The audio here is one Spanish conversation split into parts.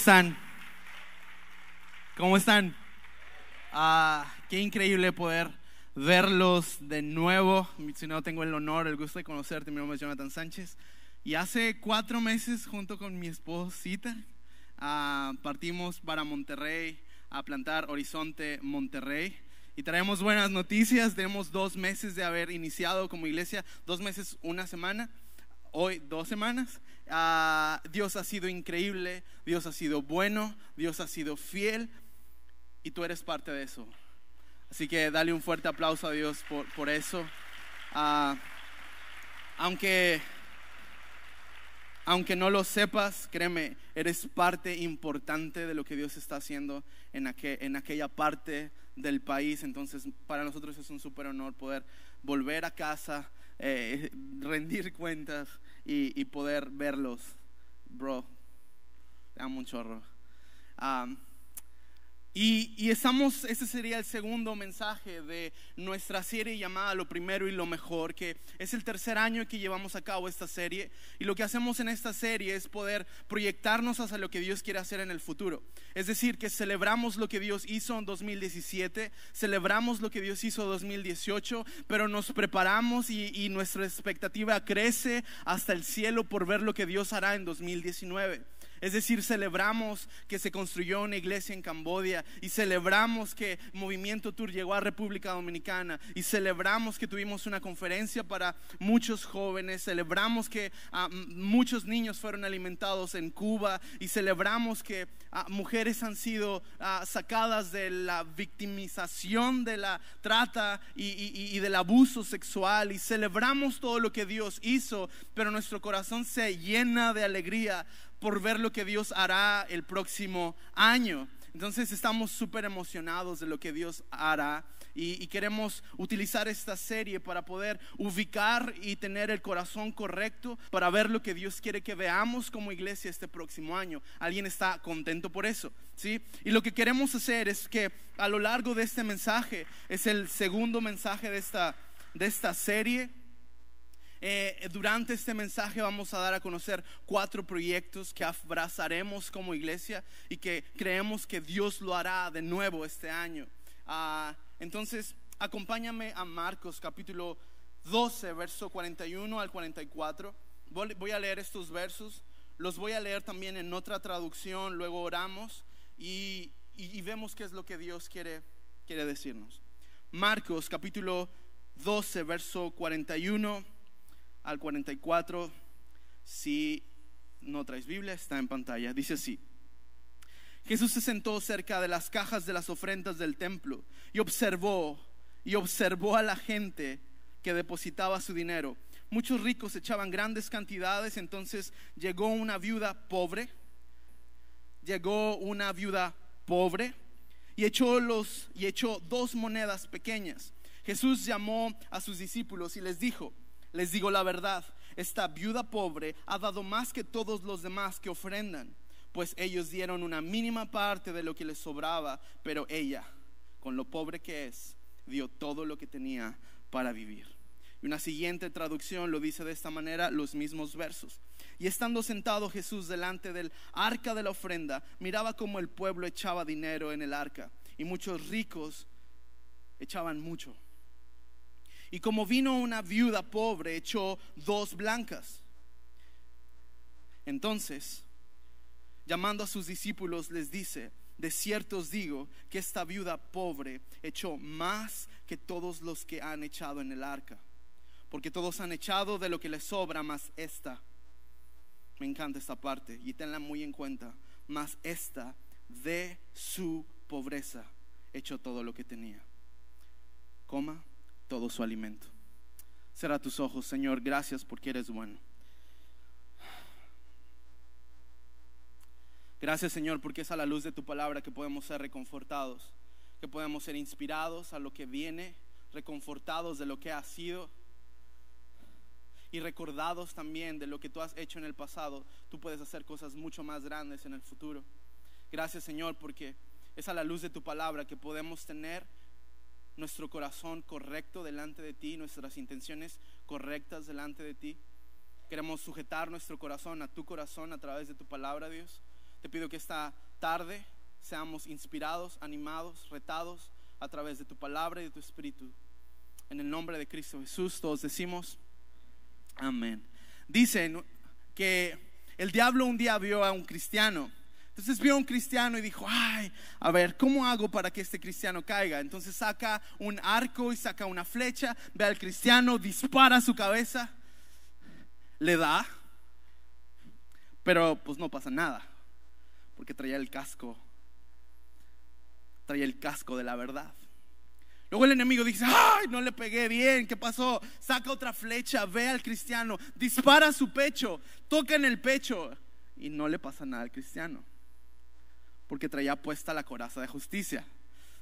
¿Cómo están? ¿Cómo están? Ah, qué increíble poder verlos de nuevo. Si no, tengo el honor, el gusto de conocerte. Mi nombre es Jonathan Sánchez. Y hace cuatro meses, junto con mi esposita, ah, partimos para Monterrey a plantar Horizonte Monterrey. Y traemos buenas noticias. Tenemos dos meses de haber iniciado como iglesia, dos meses, una semana, hoy dos semanas. Ah, Dios ha sido increíble, Dios ha sido bueno, Dios ha sido fiel y tú eres parte de eso. Así que dale un fuerte aplauso a Dios por, por eso. Ah, aunque, aunque no lo sepas, créeme, eres parte importante de lo que Dios está haciendo en, aquel, en aquella parte del país. Entonces, para nosotros es un súper honor poder volver a casa, eh, rendir cuentas y, y, poder verlos. Bro, te amo un chorro. Um, y, y, estamos, ese sería el segundo mensaje de nuestra serie llamada Lo Primero y Lo Mejor, que es el tercer año que llevamos a cabo esta serie. Y lo que hacemos en esta serie es poder proyectarnos hacia lo que Dios quiere hacer en el futuro. Es decir, que celebramos lo que Dios hizo en 2017, celebramos lo que Dios hizo en 2018, pero nos preparamos y, y nuestra expectativa crece hasta el cielo por ver lo que Dios hará en 2019. Es decir, celebramos que se construyó una iglesia en Cambodia y celebramos que Movimiento Tour llegó a República Dominicana y celebramos que tuvimos una conferencia para muchos jóvenes, celebramos que uh, muchos niños fueron alimentados en Cuba y celebramos que uh, mujeres han sido uh, sacadas de la victimización de la trata y, y del abuso sexual y celebramos todo lo que Dios hizo, pero nuestro corazón se llena de alegría por ver lo que Dios hará el próximo año. Entonces estamos súper emocionados de lo que Dios hará y, y, queremos utilizar esta serie para poder ubicar y tener el corazón correcto para ver lo que Dios quiere que veamos como iglesia este próximo año. ¿Alguien está contento por eso? ¿Sí? Y lo que queremos hacer es que a lo largo de este mensaje, es el segundo mensaje de esta, de esta serie, eh, durante este mensaje vamos a dar a conocer cuatro proyectos que abrazaremos como iglesia y que creemos que Dios lo hará de nuevo este año. Uh, entonces, acompáñame a Marcos capítulo 12, verso 41 al 44. Voy a leer estos versos, los voy a leer también en otra traducción, luego oramos y, y, y vemos qué es lo que Dios quiere, quiere decirnos. Marcos capítulo 12, verso 41 al 44. Si no traes Biblia, está en pantalla. Dice así. Jesús se sentó cerca de las cajas de las ofrendas del templo y observó y observó a la gente que depositaba su dinero. Muchos ricos echaban grandes cantidades, entonces llegó una viuda pobre, llegó una viuda pobre y echó los y echó dos monedas pequeñas. Jesús llamó a sus discípulos y les dijo: les digo la verdad, esta viuda pobre ha dado más que todos los demás que ofrendan, pues ellos dieron una mínima parte de lo que les sobraba, pero ella, con lo pobre que es, dio todo lo que tenía para vivir. Y una siguiente traducción lo dice de esta manera, los mismos versos. Y estando sentado Jesús delante del arca de la ofrenda, miraba cómo el pueblo echaba dinero en el arca, y muchos ricos echaban mucho. Y como vino una viuda pobre, echó dos blancas. Entonces, llamando a sus discípulos, les dice, de cierto os digo que esta viuda pobre echó más que todos los que han echado en el arca. Porque todos han echado de lo que les sobra, más esta. Me encanta esta parte y tenla muy en cuenta. Más esta de su pobreza echó todo lo que tenía. Coma todo su alimento. Será tus ojos, Señor, gracias porque eres bueno. Gracias, Señor, porque es a la luz de tu palabra que podemos ser reconfortados, que podemos ser inspirados a lo que viene, reconfortados de lo que ha sido y recordados también de lo que tú has hecho en el pasado. Tú puedes hacer cosas mucho más grandes en el futuro. Gracias, Señor, porque es a la luz de tu palabra que podemos tener nuestro corazón correcto delante de ti, nuestras intenciones correctas delante de ti. Queremos sujetar nuestro corazón a tu corazón a través de tu palabra, Dios. Te pido que esta tarde seamos inspirados, animados, retados a través de tu palabra y de tu espíritu. En el nombre de Cristo Jesús todos decimos amén. Dicen que el diablo un día vio a un cristiano. Entonces vio a un cristiano y dijo, ay, a ver, ¿cómo hago para que este cristiano caiga? Entonces saca un arco y saca una flecha, ve al cristiano, dispara su cabeza, le da, pero pues no pasa nada, porque traía el casco, traía el casco de la verdad. Luego el enemigo dice, ay, no le pegué bien, ¿qué pasó? Saca otra flecha, ve al cristiano, dispara su pecho, toca en el pecho y no le pasa nada al cristiano, porque traía puesta la coraza de justicia.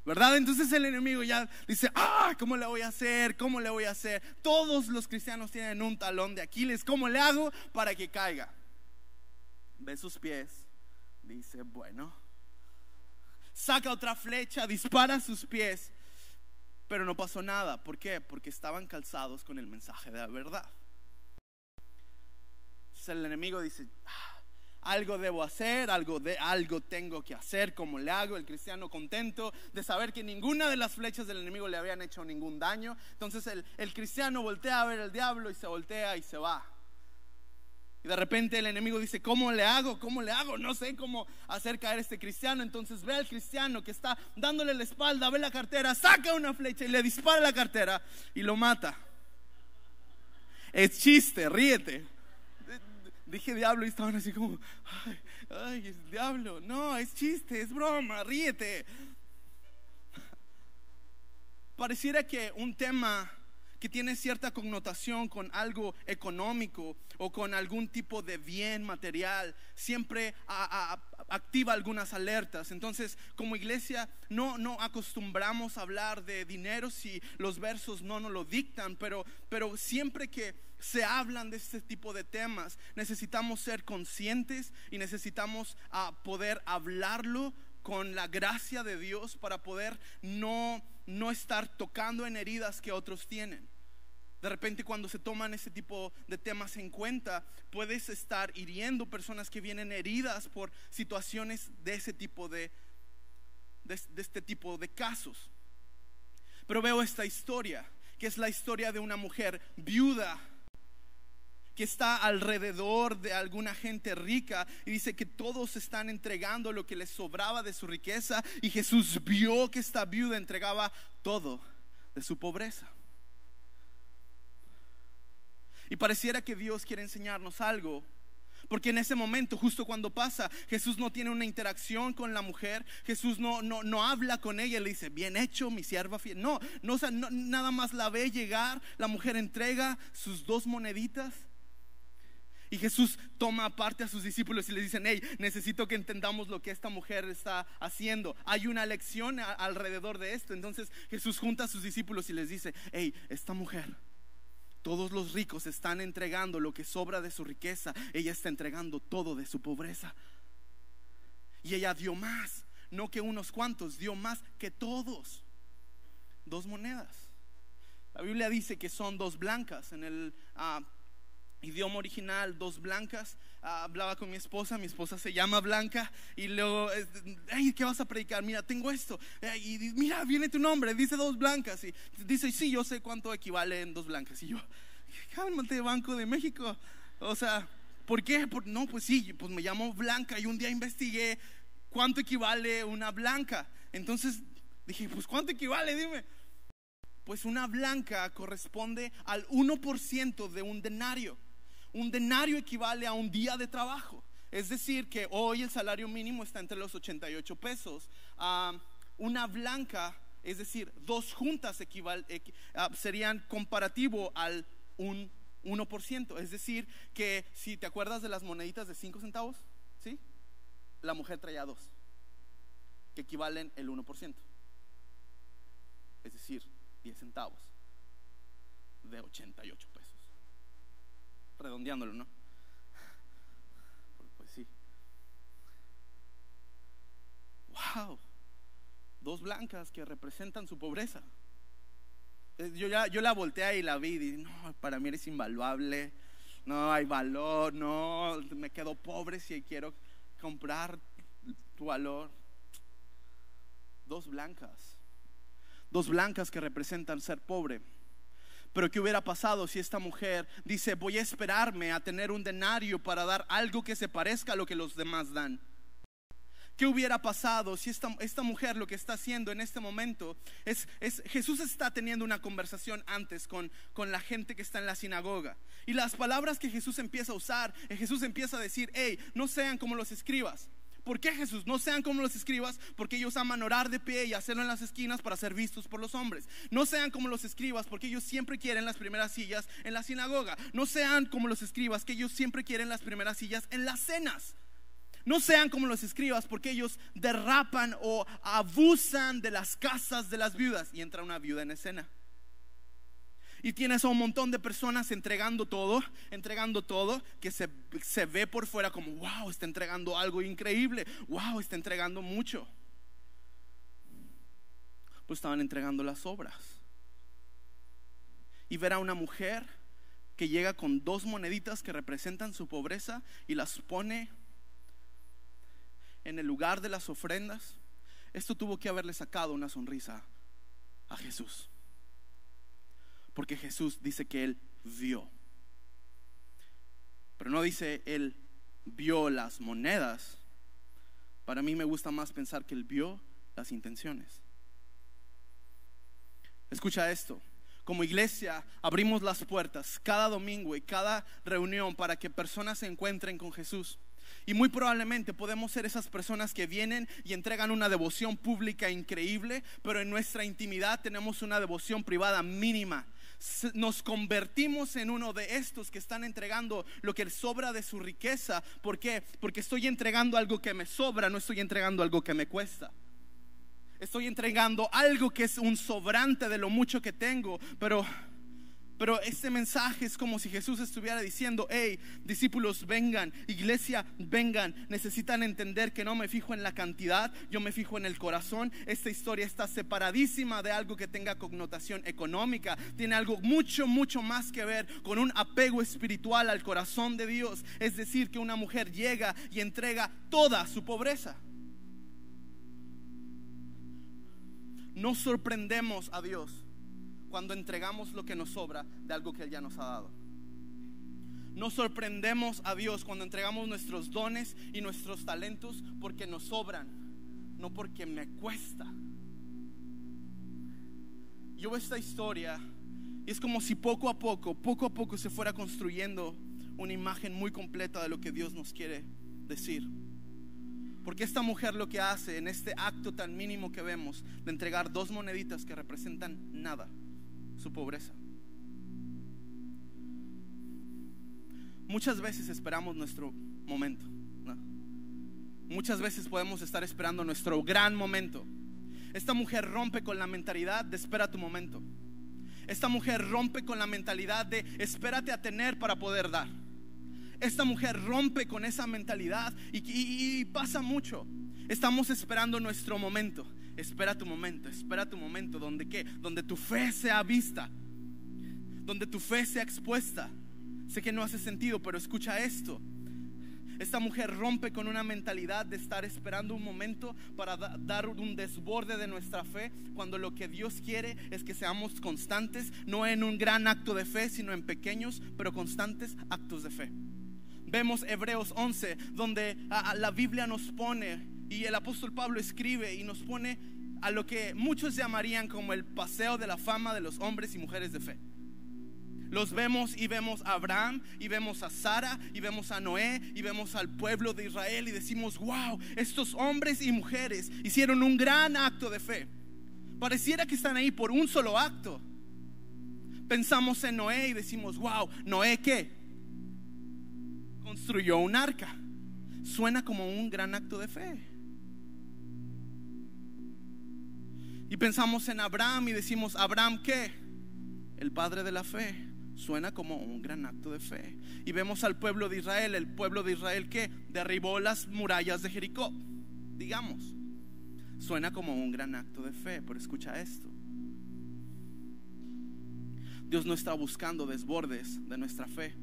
¿Verdad? Entonces el enemigo ya dice, ah, ¿cómo le voy a hacer? ¿Cómo le voy a hacer? Todos los cristianos tienen un talón de Aquiles, ¿cómo le hago para que caiga? Ve sus pies, dice, bueno, saca otra flecha, dispara sus pies pero no pasó nada. ¿Por qué? Porque estaban calzados con el mensaje de la verdad. Entonces el enemigo dice, ah, algo debo hacer, algo, de, algo tengo que hacer, ¿cómo le hago? El cristiano contento de saber que ninguna de las flechas del enemigo le habían hecho ningún daño. Entonces el, el cristiano voltea a ver al diablo y se voltea y se va. Y de repente el enemigo dice, ¿cómo le hago? ¿Cómo le hago? No sé cómo hacer caer a este cristiano. Entonces ve al cristiano que está dándole la espalda, ve la cartera, saca una flecha y le dispara la cartera y lo mata. Es chiste, ríete. Dije diablo y estaban así como, ay, es diablo. No, es chiste, es broma, ríete. Pareciera que un tema que tiene cierta connotación con algo económico o con algún tipo de bien material, siempre activa algunas alertas. Entonces, como iglesia, no, no acostumbramos a hablar de dinero si los versos no nos lo dictan, pero, pero siempre que se hablan de este tipo de temas, necesitamos ser conscientes y necesitamos ah, poder hablarlo con la gracia de Dios para poder no no estar tocando en heridas que otros tienen. De repente cuando se toman ese tipo de temas en cuenta, puedes estar hiriendo personas que vienen heridas por situaciones de ese tipo de, de, este tipo de casos. Pero veo esta historia, que es la historia de una mujer viuda que está alrededor de alguna gente rica y dice que todos están entregando lo que les sobraba de su riqueza y Jesús vio que esta viuda entregaba todo de su pobreza. Y pareciera que Dios quiere enseñarnos algo. Porque en ese momento, justo cuando pasa, Jesús no tiene una interacción con la mujer, Jesús no, no, no habla con ella, le dice, bien hecho, mi sierva fiel. No, no, nada más la ve llegar, la mujer entrega sus dos moneditas y Jesús toma aparte a sus discípulos y les dicen, hey, necesito que entendamos lo que esta mujer está haciendo. Hay una lección alrededor de esto. Entonces Jesús junta a sus discípulos y les dice, hey, esta mujer, todos los ricos están entregando lo que sobra de su riqueza. Ella está entregando todo de su pobreza. Y ella dio más, no que unos cuantos, dio más que todos. Dos monedas. La Biblia dice que son dos blancas en el... Ah, idioma original, dos blancas. Ah, hablaba con mi esposa, mi esposa se llama Blanca y luego, hey, ¿qué vas a predicar? Mira, tengo esto. y mira, viene tu nombre, dice dos blancas. Y dice, sí, yo sé cuánto equivale en dos blancas. Y yo, cálmate, Banco de México. O sea, ¿por qué? no, pues sí, pues me llamo Blanca y un día investigué cuánto equivale una blanca. Entonces dije, pues ¿cuánto equivale? Dime. Pues una blanca corresponde al 1% de un denario. Un denario equivale a un día de trabajo. Es decir, que hoy el salario mínimo está entre los 88 pesos. una blanca, es decir, dos juntas ah, serían comparativo al un 1%. Es decir, que si te acuerdas de las moneditas de 5 centavos, ¿sí? La mujer traía dos, que equivalen el 1%. Es decir, 10 centavos de 88 pesos redondeándolo, ¿no? Pues sí. Wow. Dos blancas que representan su pobreza. Eh, yo, ya, yo la volteé y la vi y dije, no, para mí eres invaluable, no hay valor, no, me quedo pobre si quiero comprar tu valor. Dos blancas. Dos blancas que representan ser pobre. Pero ¿qué hubiera pasado si esta mujer dice, voy a esperarme a tener un denario para dar algo que se parezca a lo que los demás dan? ¿Qué hubiera pasado si esta, esta, mujer lo que está haciendo en este momento es, es, Jesús está teniendo una conversación antes con, con la gente que está en la sinagoga? Y las palabras que Jesús empieza a usar, eh, Jesús empieza a decir, hey, no sean como los escribas. ¿Por qué Jesús? No sean como los escribas, porque ellos aman orar de pie y hacerlo en las esquinas para ser vistos por los hombres. No sean como los escribas, porque ellos siempre quieren las primeras sillas en la sinagoga. No sean como los escribas, que ellos siempre quieren las primeras sillas en las cenas. No sean como los escribas porque ellos derrapan o abusan de las casas de las viudas. Y entra una viuda en escena. Y tienes a un montón de personas entregando todo, entregando todo, que se, se ve por fuera como, wow, está entregando algo increíble, wow, está entregando mucho. Pues estaban entregando las obras. Y ver a una mujer que llega con dos moneditas que representan su pobreza y las pone en el lugar de las ofrendas, esto tuvo que haberle sacado una sonrisa a Jesús. Porque Jesús dice que él vio. Pero no dice él vio las monedas. Para mí me gusta más pensar que él vio las intenciones. Escucha esto. Como iglesia abrimos las puertas cada domingo y cada reunión para que personas se encuentren con Jesús. Y muy probablemente podemos ser esas personas que vienen y entregan una devoción pública increíble, pero en nuestra intimidad tenemos una devoción privada mínima. Nos convertimos en uno de estos que están entregando lo que sobra de su riqueza. ¿Por qué? Porque estoy entregando algo que me sobra, no estoy entregando algo que me cuesta. Estoy entregando algo que es un sobrante de lo mucho que tengo, pero pero este mensaje es como si Jesús estuviera diciendo, hey, discípulos, vengan, iglesia, vengan. Necesitan entender que no me fijo en la cantidad, yo me fijo en el corazón. Esta historia está separadísima de algo que tenga connotación económica. Tiene algo mucho, mucho más que ver con un apego espiritual al corazón de Dios. Es decir, que una mujer llega y entrega toda su pobreza. No sorprendemos a Dios cuando entregamos lo que nos sobra de algo que Él ya nos ha dado. Nos sorprendemos a Dios cuando entregamos nuestros dones y nuestros talentos porque nos sobran, no porque me cuesta. Yo veo esta historia y es como si poco a poco, poco a poco se fuera construyendo una imagen muy completa de lo que Dios nos quiere decir. Porque esta mujer lo que hace en este acto tan mínimo que vemos de entregar dos moneditas que representan nada, su pobreza. Muchas veces esperamos nuestro momento. Muchas veces podemos estar esperando nuestro gran momento. Esta mujer rompe con la mentalidad de espera tu momento. Esta mujer rompe con la mentalidad de espérate a tener para poder dar. Esta mujer rompe con esa mentalidad y, pasa mucho. Estamos esperando nuestro momento. Espera tu momento, espera tu momento donde qué? Donde tu fe sea vista. Donde tu fe sea expuesta. Sé que no hace sentido, pero escucha esto. Esta mujer rompe con una mentalidad de estar esperando un momento para dar un desborde de nuestra fe, cuando lo que Dios quiere es que seamos constantes, no en un gran acto de fe, sino en pequeños pero constantes actos de fe. Vemos Hebreos 11, donde la Biblia nos pone y el apóstol Pablo escribe y nos pone a lo que muchos llamarían como el paseo de la fama de los hombres y mujeres de fe. Los vemos y vemos a Abraham y vemos a Sara y vemos a Noé y vemos al pueblo de Israel y decimos, wow, estos hombres y mujeres hicieron un gran acto de fe. Pareciera que están ahí por un solo acto. Pensamos en Noé y decimos, wow, Noé qué? Construyó un arca. Suena como un gran acto de fe. Y pensamos en Abraham y decimos, ¿Abraham qué? El padre de la fe. Suena como un gran acto de fe. Y vemos al pueblo de Israel, el pueblo de Israel que derribó las murallas de Jericó. Digamos, suena como un gran acto de fe, pero escucha esto. Dios no está buscando desbordes de nuestra fe.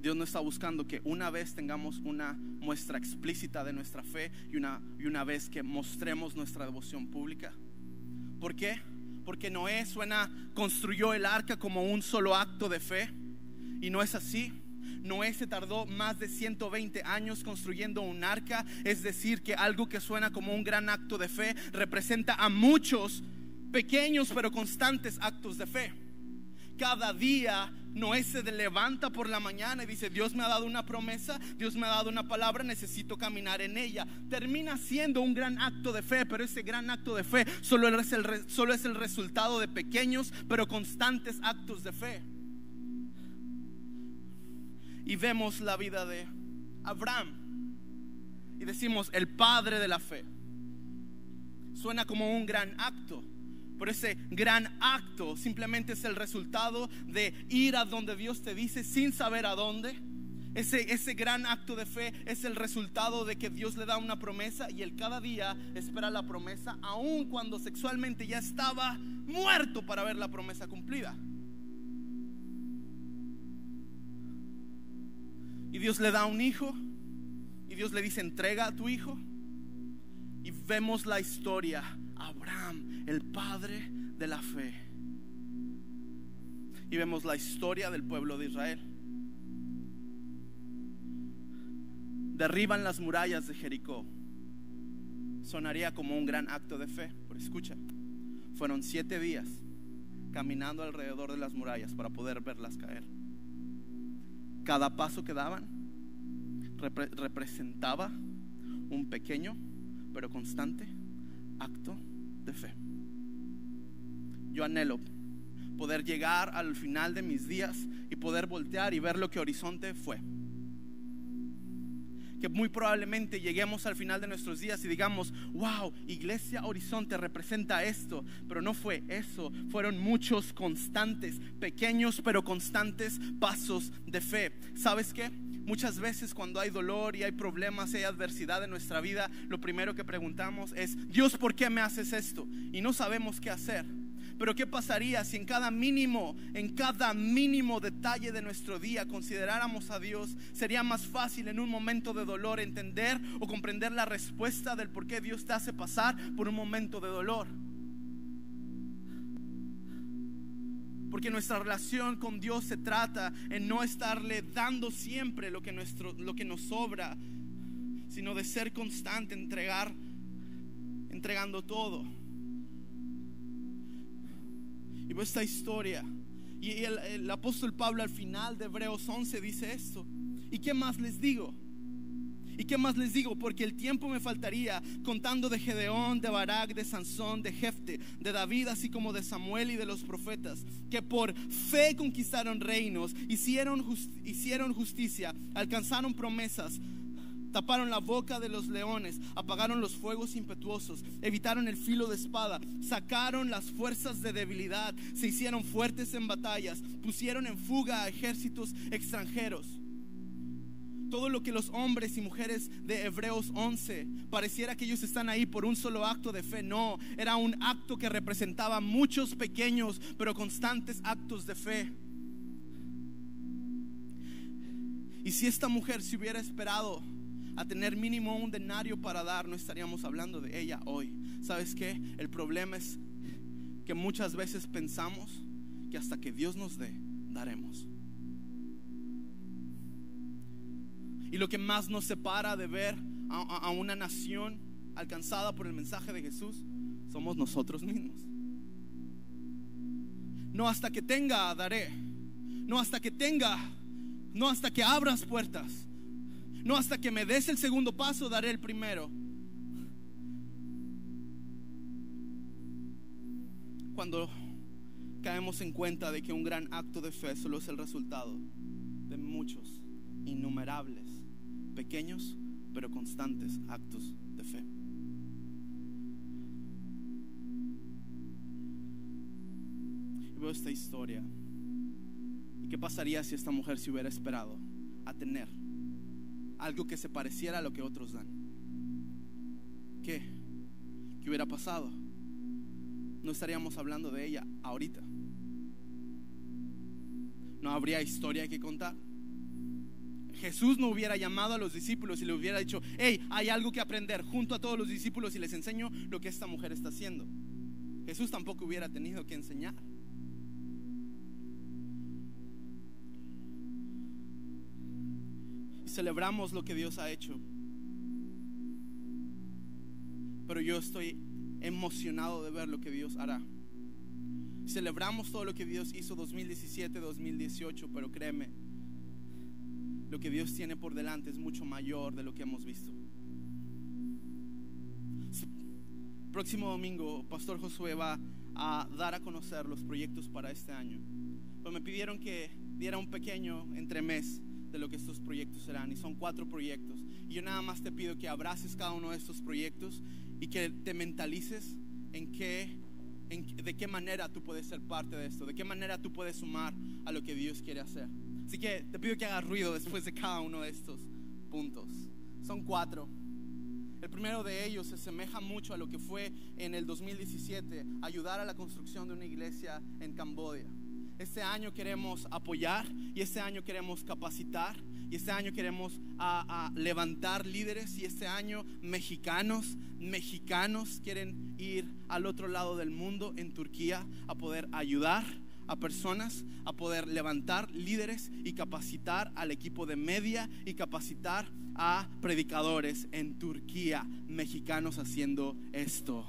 Dios no está buscando que una vez tengamos una muestra explícita de nuestra fe y una, y una vez que mostremos nuestra devoción pública. ¿Por qué? Porque Noé suena, construyó el arca como un solo acto de fe y no es así. Noé se tardó más de 120 años construyendo un arca, es decir, que algo que suena como un gran acto de fe representa a muchos pequeños pero constantes actos de fe. Cada día Noé se levanta por la mañana y dice, Dios me ha dado una promesa, Dios me ha dado una palabra, necesito caminar en ella. Termina siendo un gran acto de fe, pero ese gran acto de fe solo es el, solo es el resultado de pequeños pero constantes actos de fe. Y vemos la vida de Abraham y decimos, el padre de la fe. Suena como un gran acto. Pero ese gran acto simplemente es el resultado de ir a donde Dios te dice sin saber a dónde. Ese, ese gran acto de fe es el resultado de que Dios le da una promesa y él cada día espera la promesa, aun cuando sexualmente ya estaba muerto para ver la promesa cumplida. Y Dios le da un hijo y Dios le dice, entrega a tu hijo. Y vemos la historia Abraham, el padre de la fe. Y vemos la historia del pueblo de Israel. Derriban las murallas de Jericó. Sonaría como un gran acto de fe, pero escucha, fueron siete días caminando alrededor de las murallas para poder verlas caer. Cada paso que daban representaba un pequeño pero constante acto de fe. Yo anhelo poder llegar al final de mis días y poder voltear y ver lo que Horizonte fue. Que muy probablemente lleguemos al final de nuestros días y digamos, wow, Iglesia Horizonte representa esto, pero no fue eso, fueron muchos constantes, pequeños pero constantes pasos de fe. ¿Sabes qué? Muchas veces cuando hay dolor y hay problemas y hay adversidad en nuestra vida, lo primero que preguntamos es, Dios, ¿por qué me haces esto? Y no sabemos qué hacer. Pero ¿qué pasaría si en cada mínimo, en cada mínimo detalle de nuestro día consideráramos a Dios? Sería más fácil en un momento de dolor entender o comprender la respuesta del por qué Dios te hace pasar por un momento de dolor. Porque nuestra relación con Dios se trata en no estarle dando siempre lo que, nuestro, lo que nos sobra, sino de ser constante, entregar, entregando todo. Y veo esta historia. Y el, el apóstol Pablo al final de Hebreos 11 dice esto. ¿Y qué más les digo? ¿Y qué más les digo? Porque el tiempo me faltaría contando de Gedeón, de Barak, de Sansón, de Jefte, de David, así como de Samuel y de los profetas, que por fe conquistaron reinos, hicieron, hicieron justicia, alcanzaron promesas, taparon la boca de los leones, apagaron los fuegos impetuosos, evitaron el filo de espada, sacaron las fuerzas de debilidad, se hicieron fuertes en batallas, pusieron en fuga a ejércitos extranjeros todo lo que los hombres y mujeres de Hebreos 11 pareciera que ellos están ahí por un solo acto de fe. No, era un acto que representaba muchos pequeños pero constantes actos de fe. Y si esta mujer se hubiera esperado a tener mínimo un denario para dar, no estaríamos hablando de ella hoy. ¿Sabes qué? El problema es que muchas veces pensamos que hasta que Dios nos dé, daremos. Y lo que más nos separa de ver a, una nación alcanzada por el mensaje de Jesús somos nosotros mismos. No hasta que tenga, daré. No hasta que tenga. No hasta que abras puertas. No hasta que me des el segundo paso, daré el primero. Cuando caemos en cuenta de que un gran acto de fe solo es el resultado de muchos, innumerables pequeños pero constantes actos de fe. Veo esta historia. ¿Y qué pasaría si esta mujer se hubiera esperado a tener algo que se pareciera a lo que otros dan? ¿Qué? ¿Qué hubiera pasado? No estaríamos hablando de ella ahorita. No habría historia que contar Jesús no hubiera llamado a los discípulos y le hubiera dicho, hey, hay algo que aprender junto a todos los discípulos y les enseño lo que esta mujer está haciendo. Jesús tampoco hubiera tenido que enseñar. Celebramos lo que Dios ha hecho. Pero yo estoy emocionado de ver lo que Dios hará. Celebramos todo lo que Dios hizo 2017, 2018, pero créeme, lo que Dios tiene por delante es mucho mayor de lo que hemos visto. Próximo domingo, Pastor Josué va a dar a conocer los proyectos para este año. Pero me pidieron que diera un pequeño entremés de lo que estos proyectos serán. Y son cuatro proyectos. Y yo nada más te pido que abraces cada uno de estos proyectos y que te mentalices en qué, en, de qué manera tú puedes ser parte de esto, de qué manera tú puedes sumar a lo que Dios quiere hacer. Así que te pido que hagas ruido después de cada uno de estos puntos. Son cuatro. El primero de ellos se asemeja mucho a lo que fue en el 2017, ayudar a la construcción de una iglesia en Camboya. Este año queremos apoyar y este año queremos capacitar y este año queremos a, levantar líderes y este año mexicanos, mexicanos quieren ir al otro lado del mundo, en Turquía, a poder ayudar a personas a poder levantar líderes y capacitar al equipo de media y capacitar a predicadores en Turquía, mexicanos haciendo esto.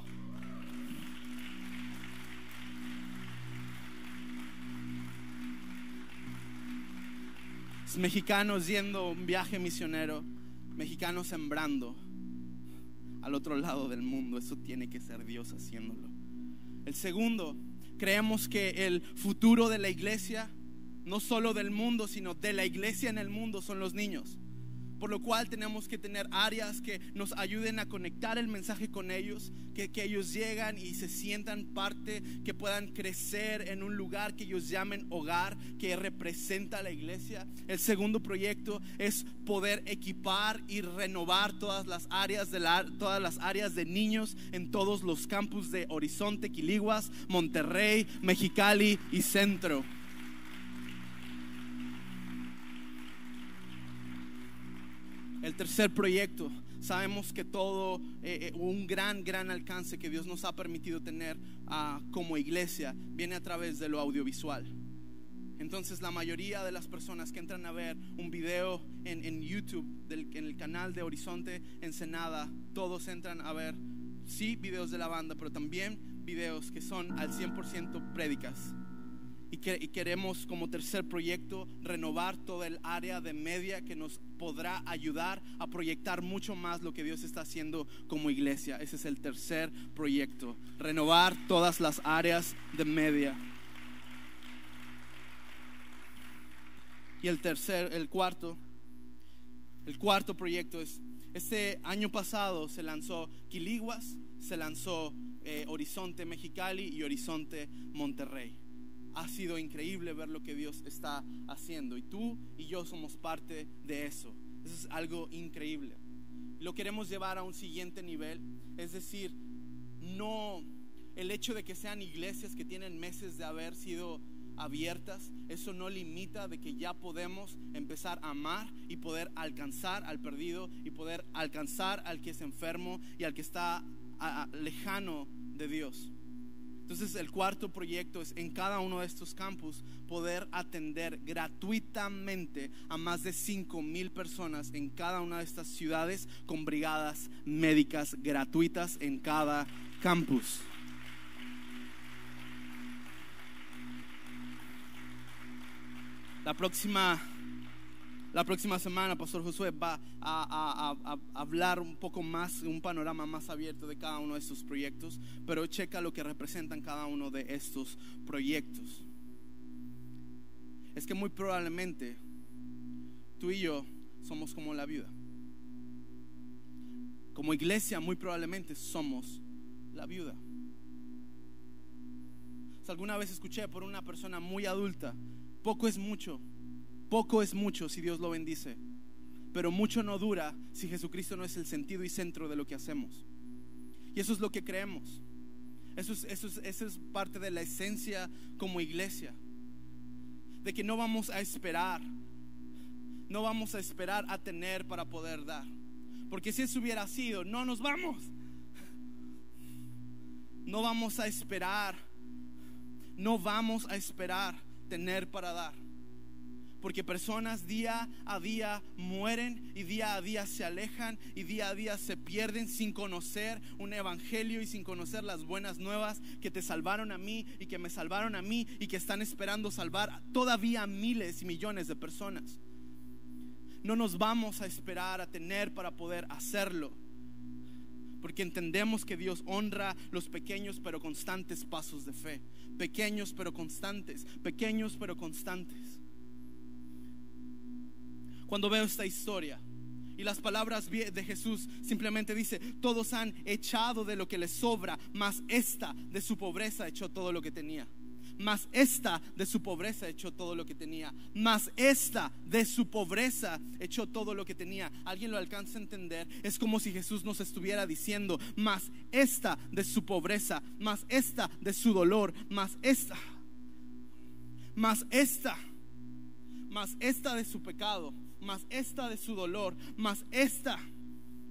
Mexicanos yendo un viaje misionero, mexicanos sembrando al otro lado del mundo. Eso tiene que ser Dios haciéndolo. El segundo Creemos que el futuro de la iglesia, no solo del mundo, sino de la iglesia en el mundo, son los niños. Por lo cual tenemos que tener áreas que nos ayuden a conectar el mensaje con ellos, que, ellos llegan y se sientan parte, que puedan crecer en un lugar que ellos llamen hogar, que representa a la iglesia. El segundo proyecto es poder equipar y renovar todas las áreas de, la, todas las áreas de niños en todos los campus de Horizonte, Quiliguas, Monterrey, Mexicali y Centro. El tercer proyecto, sabemos que todo, eh, eh, un gran, gran alcance que Dios nos ha permitido tener ah, como iglesia viene a través de lo audiovisual. Entonces la mayoría de las personas que entran a ver un video en, YouTube, en el canal de Horizonte Ensenada, todos entran a ver, sí, videos de la banda, pero también videos que son al 100% prédicas y, queremos como tercer proyecto renovar toda el área de media que nos podrá ayudar a proyectar mucho más lo que Dios está haciendo como iglesia. Ese es el tercer proyecto, renovar todas las áreas de media. Y el tercer, el cuarto, el cuarto proyecto es, este año pasado se lanzó Quiliguas, se lanzó eh, Horizonte Mexicali y Horizonte Monterrey ha sido increíble ver lo que Dios está haciendo. Y tú y yo somos parte de eso. Eso es algo increíble. Lo queremos llevar a un siguiente nivel. Es decir, no el hecho de que sean iglesias que tienen meses de haber sido abiertas, eso no limita de que ya podemos empezar a amar y poder alcanzar al perdido y poder alcanzar al que es enfermo y al que está lejano de Dios. Entonces el cuarto proyecto es en cada uno de estos campus poder atender gratuitamente a más de 5 mil personas en cada una de estas ciudades con brigadas médicas gratuitas en cada campus. La próxima la próxima semana, Pastor Josué va a, hablar un poco más, un panorama más abierto de cada uno de estos proyectos, pero checa lo que representan cada uno de estos proyectos. Es que muy probablemente tú y yo somos como la viuda. Como iglesia, muy probablemente somos la viuda. alguna vez escuché por una persona muy adulta, poco es mucho poco es mucho si Dios lo bendice, pero mucho no dura si Jesucristo no es el sentido y centro de lo que hacemos. Y eso es lo que creemos. Eso es, parte de la esencia como iglesia. De que no vamos a esperar no vamos a esperar a tener para poder dar. Porque si eso hubiera sido, no nos vamos. No vamos a esperar. No vamos a esperar tener para dar. Porque personas día a día mueren y día a día se alejan y día a día se pierden sin conocer un evangelio y sin conocer las buenas nuevas que te salvaron a mí y que me salvaron a mí y que están esperando salvar todavía miles y millones de personas. No nos vamos a esperar a tener para poder hacerlo. Porque entendemos que Dios honra los pequeños pero constantes pasos de fe. Pequeños pero constantes. Pequeños pero constantes cuando veo esta historia. Y las palabras de Jesús simplemente dice, todos han echado de lo que les sobra, mas esta de su pobreza echó todo lo que tenía. Mas esta de su pobreza echó todo lo que tenía. Mas esta de su pobreza echó todo lo que tenía. ¿Alguien lo alcanza a entender? Es como si Jesús nos estuviera diciendo, mas esta de su pobreza, mas esta de su dolor, mas esta, mas esta, mas esta de su pecado más esta de su dolor, más esta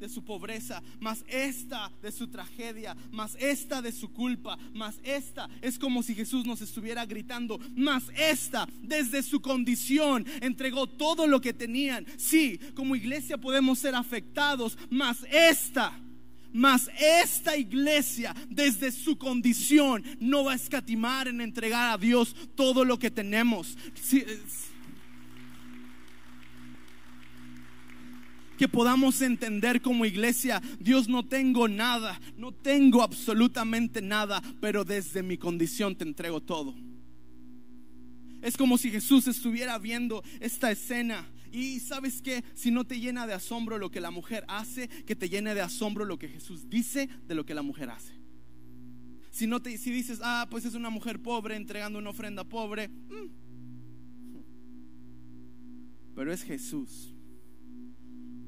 de su pobreza, más esta de su tragedia, más esta de su culpa, más esta. Es como si Jesús nos estuviera gritando, más esta desde su condición entregó todo lo que tenían. Sí, como iglesia podemos ser afectados, más esta. Más esta iglesia desde su condición no va a escatimar en entregar a Dios todo lo que tenemos que podamos entender como iglesia, Dios no tengo nada, no tengo absolutamente nada, pero desde mi condición te entrego todo. Es como si Jesús estuviera viendo esta escena y sabes que si no te llena de asombro lo que la mujer hace, que te llene de asombro lo que Jesús dice de lo que la mujer hace. Si no te si dices, "Ah, pues es una mujer pobre entregando una ofrenda pobre." Mm. Pero es Jesús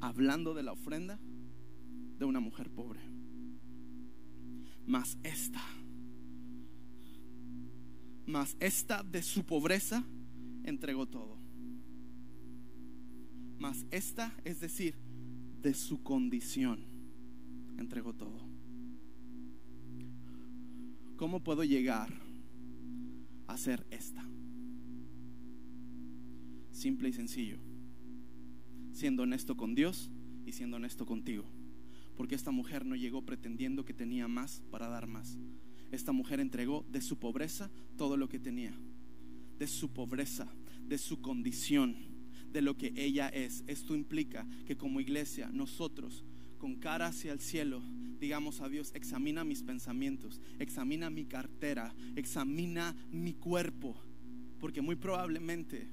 hablando de la ofrenda de una mujer pobre. Mas esta, mas esta de su pobreza entregó todo. Mas esta, es decir, de su condición, entregó todo. ¿Cómo puedo llegar a ser esta? Simple y sencillo siendo honesto con Dios y siendo honesto contigo. Porque esta mujer no llegó pretendiendo que tenía más para dar más. Esta mujer entregó de su pobreza todo lo que tenía. De su pobreza, de su condición, de lo que ella es. Esto implica que como iglesia nosotros, con cara hacia el cielo, digamos a Dios, examina mis pensamientos, examina mi cartera, examina mi cuerpo. Porque muy probablemente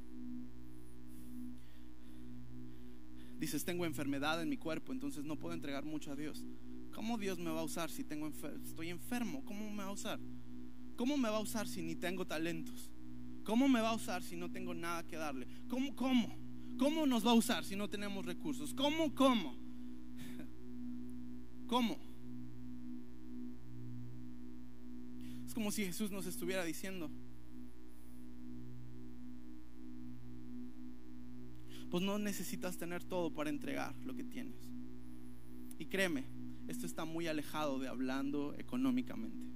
dices, tengo enfermedad en mi cuerpo, entonces no puedo entregar mucho a Dios. ¿Cómo Dios me va a usar si tengo estoy enfermo? ¿Cómo me va a usar? ¿Cómo me va a usar si ni tengo talentos? ¿Cómo me va a usar si no tengo nada que darle? ¿Cómo? ¿Cómo? ¿Cómo nos va a usar si no tenemos recursos? ¿Cómo? ¿Cómo? ¿Cómo? Es como si Jesús nos estuviera diciendo, pues no necesitas tener todo para entregar lo que tienes. Y créeme, esto está muy alejado de hablando económicamente.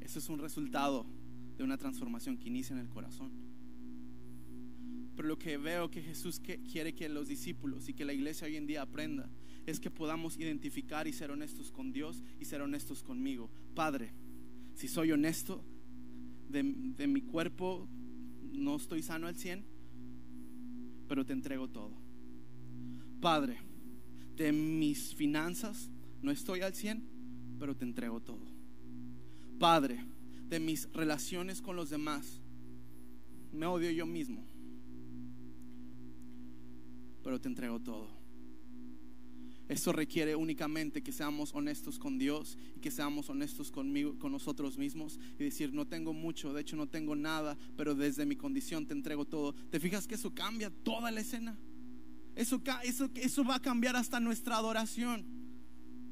Eso es un resultado de una transformación que inicia en el corazón. Pero lo que veo que Jesús quiere que los discípulos y que la iglesia hoy en día aprenda es que podamos identificar y ser honestos con Dios y ser honestos conmigo. Padre, si soy honesto, de, mi cuerpo no estoy sano al 100, pero te entrego todo. Padre, de mis finanzas no estoy al 100, pero te entrego todo. Padre, de mis relaciones con los demás, me odio yo mismo, pero te entrego todo. Esto requiere únicamente que seamos honestos con Dios y que seamos honestos conmigo, con nosotros mismos y decir, no tengo mucho, de hecho no tengo nada, pero desde mi condición te entrego todo. ¿Te fijas que eso cambia toda la escena? Eso, eso, eso va a cambiar hasta nuestra adoración.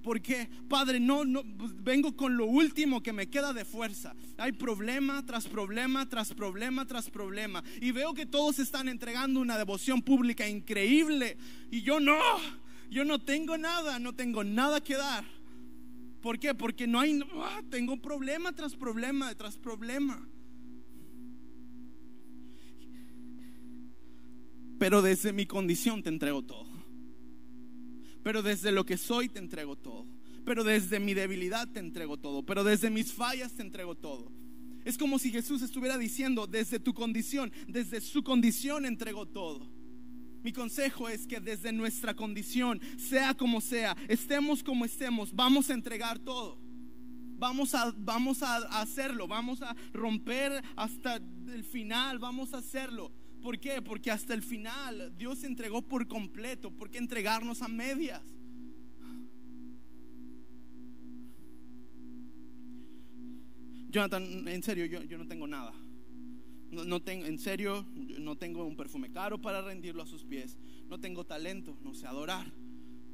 ¿Por qué? Padre, no, no, pues, vengo con lo último que me queda de fuerza. Hay problema tras problema, tras problema, tras problema. Y veo que todos están entregando una devoción pública increíble. Y yo no, yo no tengo nada, no tengo nada que dar. ¿Por qué? Porque no hay, ah, tengo problema tras problema, tras problema. Pero desde mi condición te entrego todo. Pero desde lo que soy te entrego todo. Pero desde mi debilidad te entrego todo. Pero desde mis fallas te entrego todo. Es como si Jesús estuviera diciendo, desde tu condición, desde su condición entrego todo. Mi consejo es que desde nuestra condición, sea como sea, estemos como estemos, vamos a entregar todo. Vamos a, vamos a hacerlo, vamos a romper hasta el final, vamos a hacerlo. ¿Por qué? Porque hasta el final Dios se entregó por completo. ¿Por qué entregarnos a medias? Jonathan, en serio, yo, no tengo nada. No, tengo, en serio, no tengo un perfume caro para rendirlo a sus pies. No tengo talento, no sé adorar.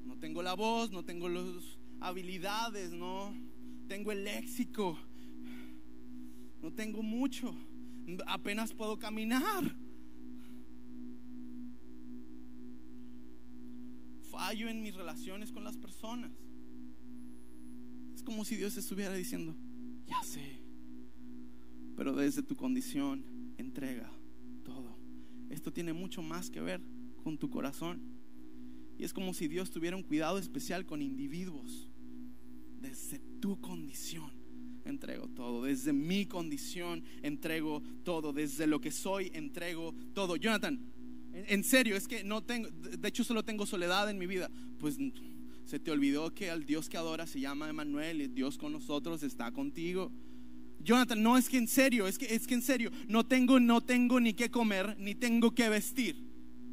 No tengo la voz, no tengo las habilidades, no tengo el léxico. No tengo mucho. Apenas puedo caminar. fallo en mis relaciones con las personas. Es como si Dios estuviera diciendo, ya sé, pero desde tu condición entrega todo. Esto tiene mucho más que ver con tu corazón. Y es como si Dios tuviera un cuidado especial con individuos. Desde tu condición entrego todo. Desde mi condición entrego todo. Desde lo que soy entrego todo. Jonathan, en serio, es que no tengo, de hecho solo tengo soledad en mi vida. Pues se te olvidó que al Dios que adora se llama Emanuel y Dios con nosotros está contigo. Jonathan, no es que en serio, es que es que en serio, no tengo no tengo ni qué comer, ni tengo que vestir.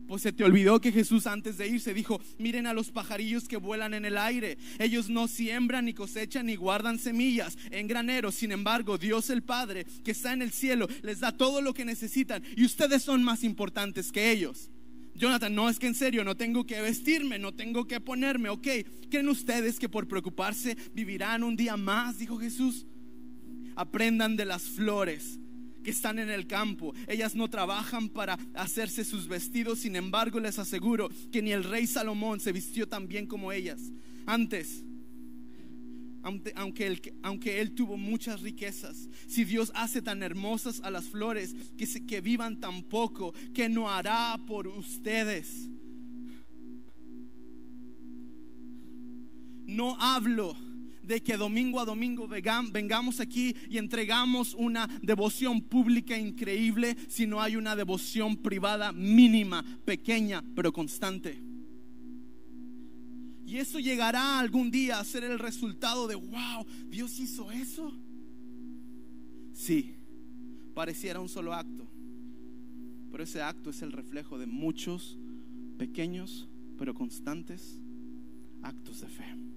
Pues se te olvidó que Jesús antes de irse dijo, miren a los pajarillos que vuelan en el aire. Ellos no siembran ni cosechan ni guardan semillas en graneros. Sin embargo, Dios el Padre que está en el cielo les da todo lo que necesitan y ustedes son más importantes que ellos. Jonathan, no es que en serio, no tengo que vestirme, no tengo que ponerme, ok. ¿Creen ustedes que por preocuparse vivirán un día más? Dijo Jesús. Aprendan de las flores que están en el campo. Ellas no trabajan para hacerse sus vestidos, sin embargo les aseguro que ni el rey Salomón se vistió tan bien como ellas. Antes, aunque él, aunque él tuvo muchas riquezas, si Dios hace tan hermosas a las flores que, que vivan tan poco, que no hará por ustedes? No hablo de que domingo a domingo vengamos aquí y entregamos una devoción pública increíble, si no hay una devoción privada mínima, pequeña, pero constante. Y eso llegará algún día a ser el resultado de, wow, Dios hizo eso. Sí, pareciera un solo acto, pero ese acto es el reflejo de muchos pequeños, pero constantes actos de fe.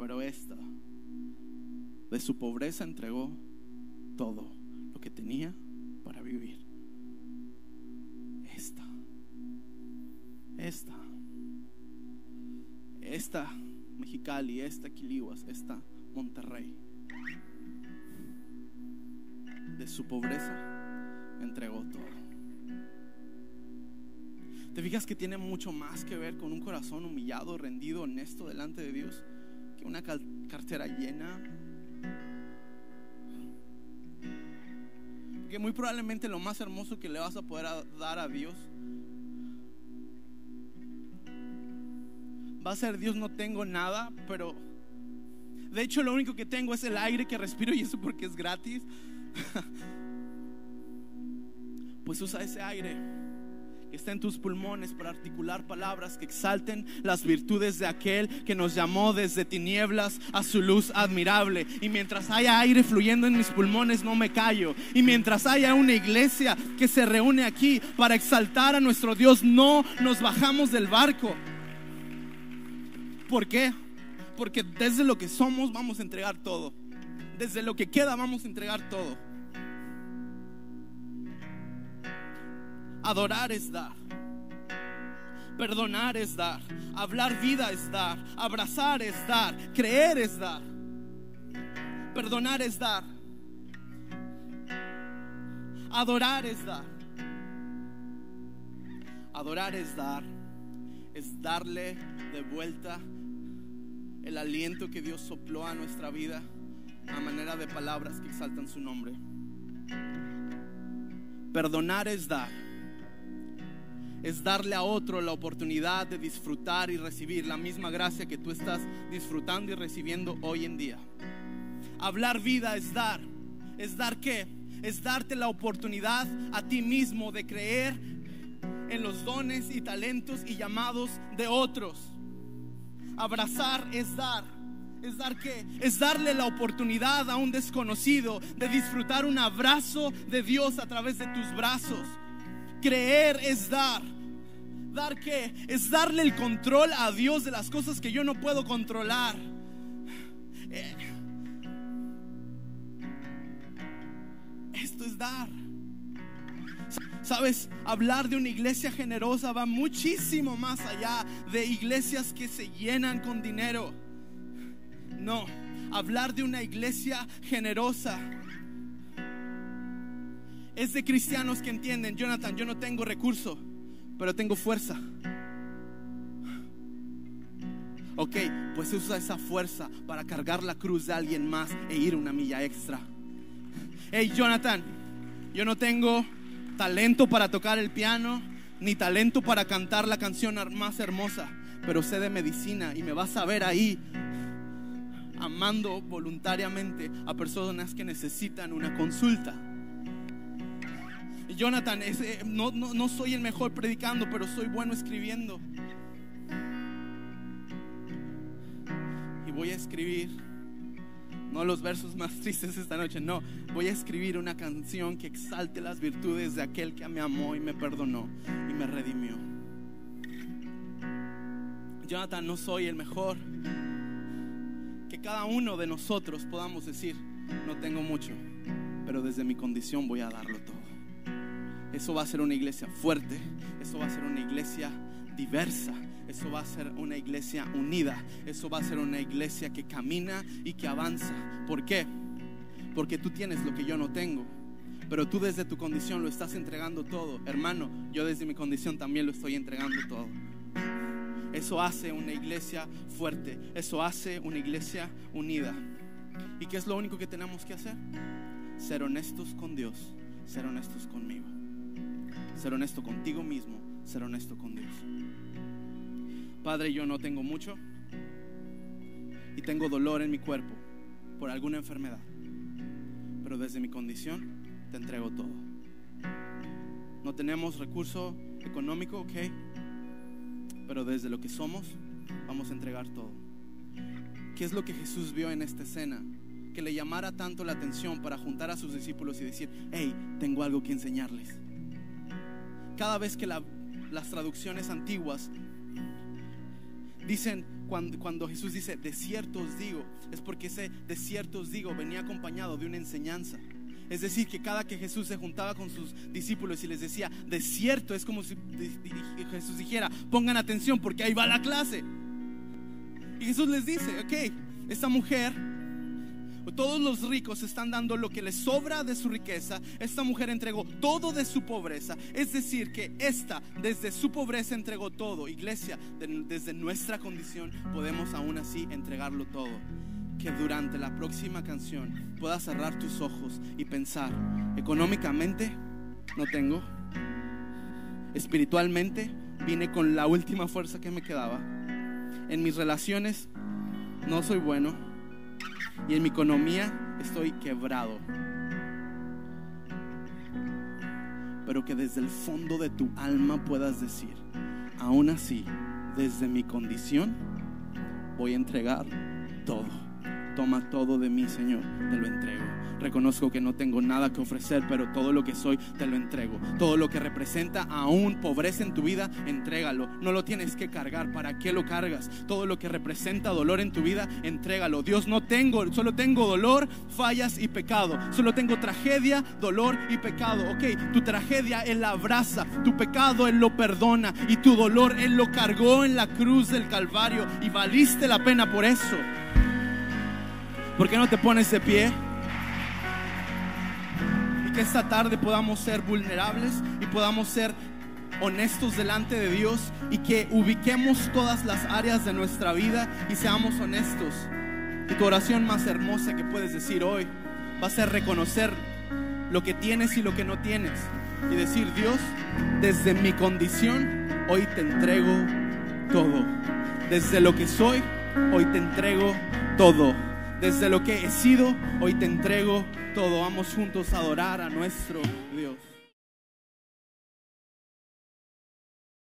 Pero esta, de su pobreza entregó todo lo que tenía para vivir. Esta, esta, esta Mexicali, esta Quilihuas, esta Monterrey, de su pobreza entregó todo. ¿Te fijas que tiene mucho más que ver con un corazón humillado, rendido, honesto delante de Dios? Una cartera llena. Porque muy probablemente lo más hermoso que le vas a poder dar a Dios va a ser Dios no tengo nada, pero de hecho lo único que tengo es el aire que respiro y eso porque es gratis. pues usa ese aire que está en tus pulmones para articular palabras que exalten las virtudes de aquel que nos llamó desde tinieblas a su luz admirable. Y mientras haya aire fluyendo en mis pulmones, no me callo. Y mientras haya una iglesia que se reúne aquí para exaltar a nuestro Dios, no nos bajamos del barco. ¿Por qué? Porque desde lo que somos vamos a entregar todo. Desde lo que queda vamos a entregar todo. Adorar es dar. Perdonar es dar. Hablar vida es dar. Abrazar es dar. Creer es dar. Perdonar es dar. Adorar es dar. Adorar es dar. Es darle de vuelta el aliento que Dios sopló a nuestra vida a manera de palabras que exaltan su nombre. Perdonar es dar. Es darle a otro la oportunidad de disfrutar y recibir la misma gracia que tú estás disfrutando y recibiendo hoy en día. Hablar vida es dar. ¿Es dar qué? Es darte la oportunidad a ti mismo de creer en los dones y talentos y llamados de otros. Abrazar es dar. ¿Es dar qué? Es darle la oportunidad a un desconocido de disfrutar un abrazo de Dios a través de tus brazos. Creer es dar. ¿Dar qué? Es darle el control a Dios de las cosas que yo no puedo controlar. Eh, esto es dar. Sabes, hablar de una iglesia generosa va muchísimo más allá de iglesias que se llenan con dinero. No, hablar de una iglesia generosa es de cristianos que entienden, Jonathan, yo no tengo recurso, pero tengo fuerza. Ok, pues usa esa fuerza para cargar la cruz de alguien más e ir una milla extra. Hey, Jonathan, yo no tengo talento para tocar el piano, ni talento para cantar la canción más hermosa, pero sé de medicina y me vas a ver ahí amando voluntariamente a personas que necesitan una consulta. Jonathan, eh, no, no soy el mejor predicando, pero soy bueno escribiendo. Y voy a escribir, no los versos más tristes esta noche, no, voy a escribir una canción que exalte las virtudes de aquel que me amó y me perdonó y me redimió. Jonathan, no soy el mejor, que cada uno de nosotros podamos decir, no tengo mucho, pero desde mi condición voy a darlo todo. Eso va a ser una iglesia fuerte, eso va a ser una iglesia diversa, eso va a ser una iglesia unida, eso va a ser una iglesia que camina y que avanza. ¿Por qué? Porque tú tienes lo que yo no tengo, pero tú desde tu condición lo estás entregando todo. Hermano, yo desde mi condición también lo estoy entregando todo. Eso hace una iglesia fuerte. Eso hace una iglesia unida. ¿Y qué es lo único que tenemos que hacer? Ser honestos con Dios, ser honestos conmigo. Ser honesto contigo mismo, ser honesto con Dios. Padre, yo no tengo mucho y tengo dolor en mi cuerpo por alguna enfermedad. Pero desde mi condición te entrego todo. No tenemos recurso económico, ok pero desde lo que somos vamos a entregar todo. ¿Qué es lo que Jesús vio en esta escena? Que le llamara tanto la atención para juntar a sus discípulos y decir, hey, tengo algo que enseñarles. Cada vez que las traducciones antiguas dicen, cuando, cuando Jesús dice, de cierto os digo, es porque ese de cierto os digo venía acompañado de una enseñanza. Es decir, que cada que Jesús se juntaba con sus discípulos y les decía, de cierto, es como si Jesús dijera, pongan atención porque ahí va la clase. Y Jesús les dice, ok, esta mujer, todos los ricos están dando lo que les sobra de su riqueza, esta mujer entregó todo de su pobreza. Es decir, que esta desde su pobreza entregó todo. Iglesia, desde nuestra condición podemos aún así entregarlo todo. Que durante la próxima canción puedas cerrar tus ojos y pensar, económicamente no tengo, espiritualmente vine con la última fuerza que me quedaba, en mis relaciones no soy bueno y en mi economía estoy quebrado. Pero que desde el fondo de tu alma puedas decir, aún así, desde mi condición voy a entregar todo toma todo de mí, Señor, te lo entrego. Reconozco que no tengo nada que ofrecer, pero todo lo que soy te lo entrego. Todo lo que representa aún pobreza en tu vida, entrégalo. No lo tienes que cargar. ¿Para qué lo cargas? Todo lo que representa dolor en tu vida, entrégalo. Dios, no tengo, solo tengo dolor, fallas y pecado. Solo tengo tragedia, dolor y pecado. Ok, tu tragedia Él la abraza, tu pecado Él lo perdona y tu dolor Él lo cargó en la cruz del Calvario y valiste la pena por eso. ¿Por qué no te pones de pie? Y que esta tarde podamos ser vulnerables y podamos ser honestos delante de Dios y que ubiquemos todas las áreas de nuestra vida y seamos honestos. Y tu oración más hermosa que puedes decir hoy va a ser reconocer lo que tienes y lo que no tienes. Y decir, Dios, desde mi condición, hoy te entrego todo. Desde lo que soy, hoy te entrego todo. Desde lo que he sido, hoy te entrego todo. Vamos juntos a adorar a nuestro Dios.